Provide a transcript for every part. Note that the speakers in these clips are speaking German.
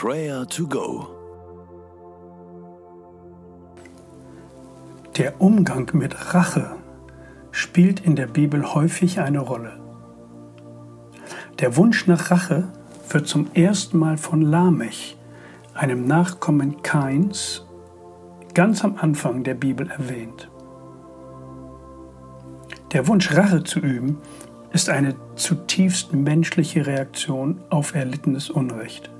Prayer to Go. Der Umgang mit Rache spielt in der Bibel häufig eine Rolle. Der Wunsch nach Rache wird zum ersten Mal von Lamech, einem Nachkommen Kains, ganz am Anfang der Bibel erwähnt. Der Wunsch, Rache zu üben, ist eine zutiefst menschliche Reaktion auf erlittenes Unrecht.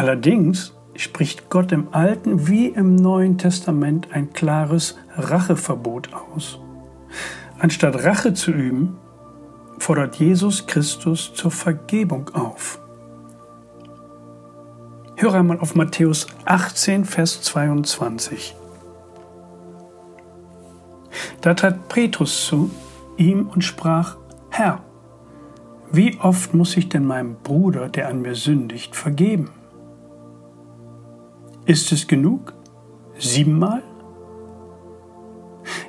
Allerdings spricht Gott im Alten wie im Neuen Testament ein klares Racheverbot aus. Anstatt Rache zu üben, fordert Jesus Christus zur Vergebung auf. Höre einmal auf Matthäus 18, Vers 22. Da trat Petrus zu ihm und sprach, Herr, wie oft muss ich denn meinem Bruder, der an mir sündigt, vergeben? Ist es genug? Siebenmal?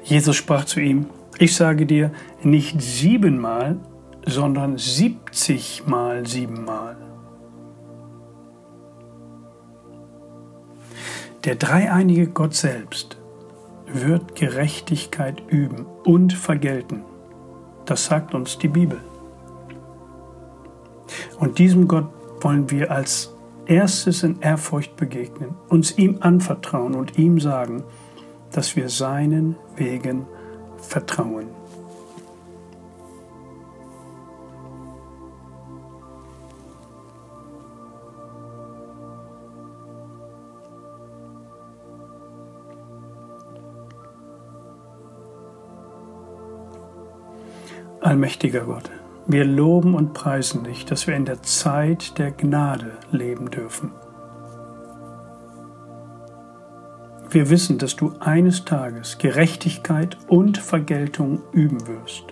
Jesus sprach zu ihm, ich sage dir, nicht siebenmal, sondern siebzigmal siebenmal. Der dreieinige Gott selbst wird Gerechtigkeit üben und vergelten. Das sagt uns die Bibel. Und diesem Gott wollen wir als erstes in Ehrfurcht begegnen, uns ihm anvertrauen und ihm sagen, dass wir seinen Wegen vertrauen. Allmächtiger Gott, wir loben und preisen dich, dass wir in der Zeit der Gnade leben dürfen. Wir wissen, dass du eines Tages Gerechtigkeit und Vergeltung üben wirst.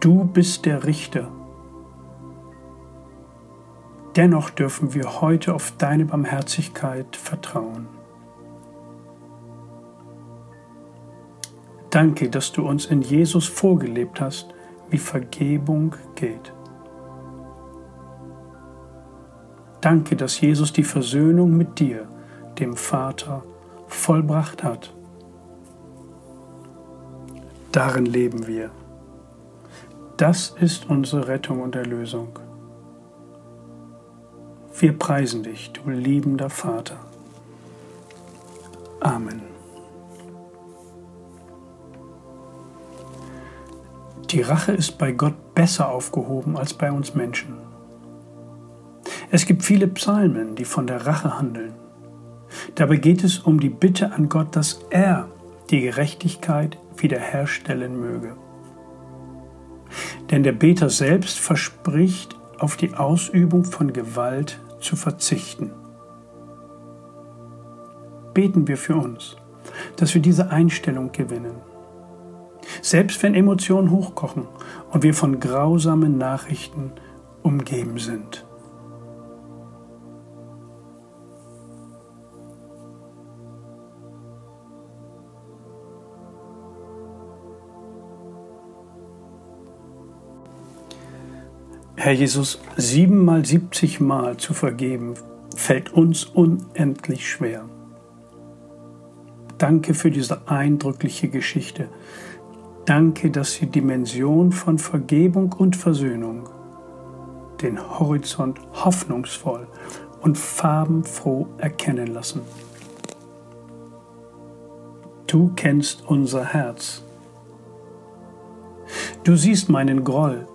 Du bist der Richter. Dennoch dürfen wir heute auf deine Barmherzigkeit vertrauen. Danke, dass du uns in Jesus vorgelebt hast, wie Vergebung geht. Danke, dass Jesus die Versöhnung mit dir, dem Vater, vollbracht hat. Darin leben wir. Das ist unsere Rettung und Erlösung. Wir preisen dich, du liebender Vater. Amen. Die Rache ist bei Gott besser aufgehoben als bei uns Menschen. Es gibt viele Psalmen, die von der Rache handeln. Dabei geht es um die Bitte an Gott, dass er die Gerechtigkeit wiederherstellen möge. Denn der Beter selbst verspricht, auf die Ausübung von Gewalt zu verzichten. Beten wir für uns, dass wir diese Einstellung gewinnen selbst wenn Emotionen hochkochen und wir von grausamen Nachrichten umgeben sind. Herr Jesus, siebenmal, siebzigmal zu vergeben, fällt uns unendlich schwer. Danke für diese eindrückliche Geschichte, Danke, dass die Dimension von Vergebung und Versöhnung den Horizont hoffnungsvoll und farbenfroh erkennen lassen. Du kennst unser Herz. Du siehst meinen Groll,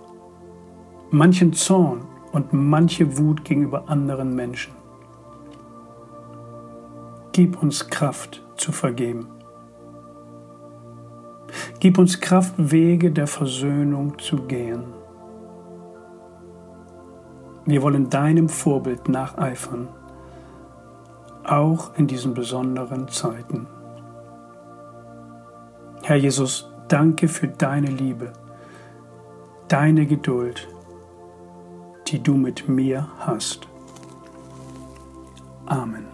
manchen Zorn und manche Wut gegenüber anderen Menschen. Gib uns Kraft zu vergeben. Gib uns Kraft, Wege der Versöhnung zu gehen. Wir wollen deinem Vorbild nacheifern, auch in diesen besonderen Zeiten. Herr Jesus, danke für deine Liebe, deine Geduld, die du mit mir hast. Amen.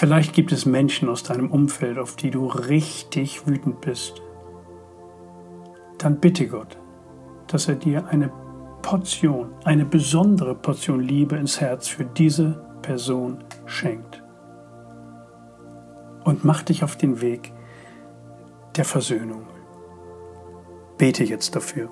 Vielleicht gibt es Menschen aus deinem Umfeld, auf die du richtig wütend bist. dann bitte Gott, dass er dir eine Portion, eine besondere Portion Liebe ins Herz für diese Person schenkt. Und mach dich auf den Weg der Versöhnung. Bete jetzt dafür.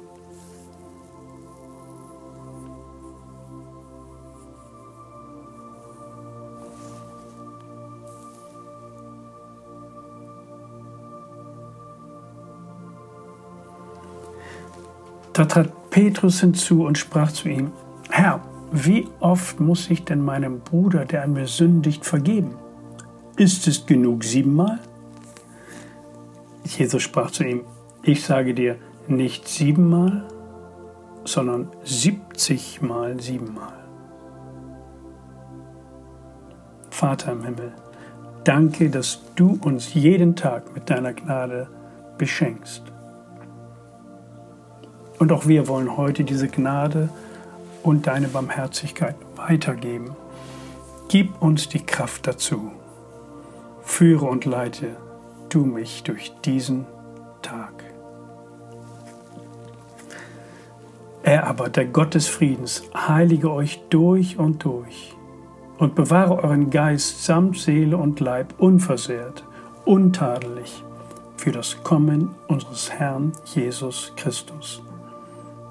Da trat Petrus hinzu und sprach zu ihm, Herr, wie oft muss ich denn meinem Bruder, der an mir sündigt, vergeben? Ist es genug siebenmal? Jesus sprach zu ihm, ich sage dir, nicht siebenmal, sondern siebzigmal siebenmal. Vater im Himmel, danke, dass du uns jeden Tag mit deiner Gnade beschenkst. Und auch wir wollen heute diese Gnade und deine Barmherzigkeit weitergeben. Gib uns die Kraft dazu. Führe und leite du mich durch diesen Tag. Er aber, der Gott des Friedens, heilige euch durch und durch und bewahre euren Geist samt Seele und Leib unversehrt, untadelig für das Kommen unseres Herrn Jesus Christus.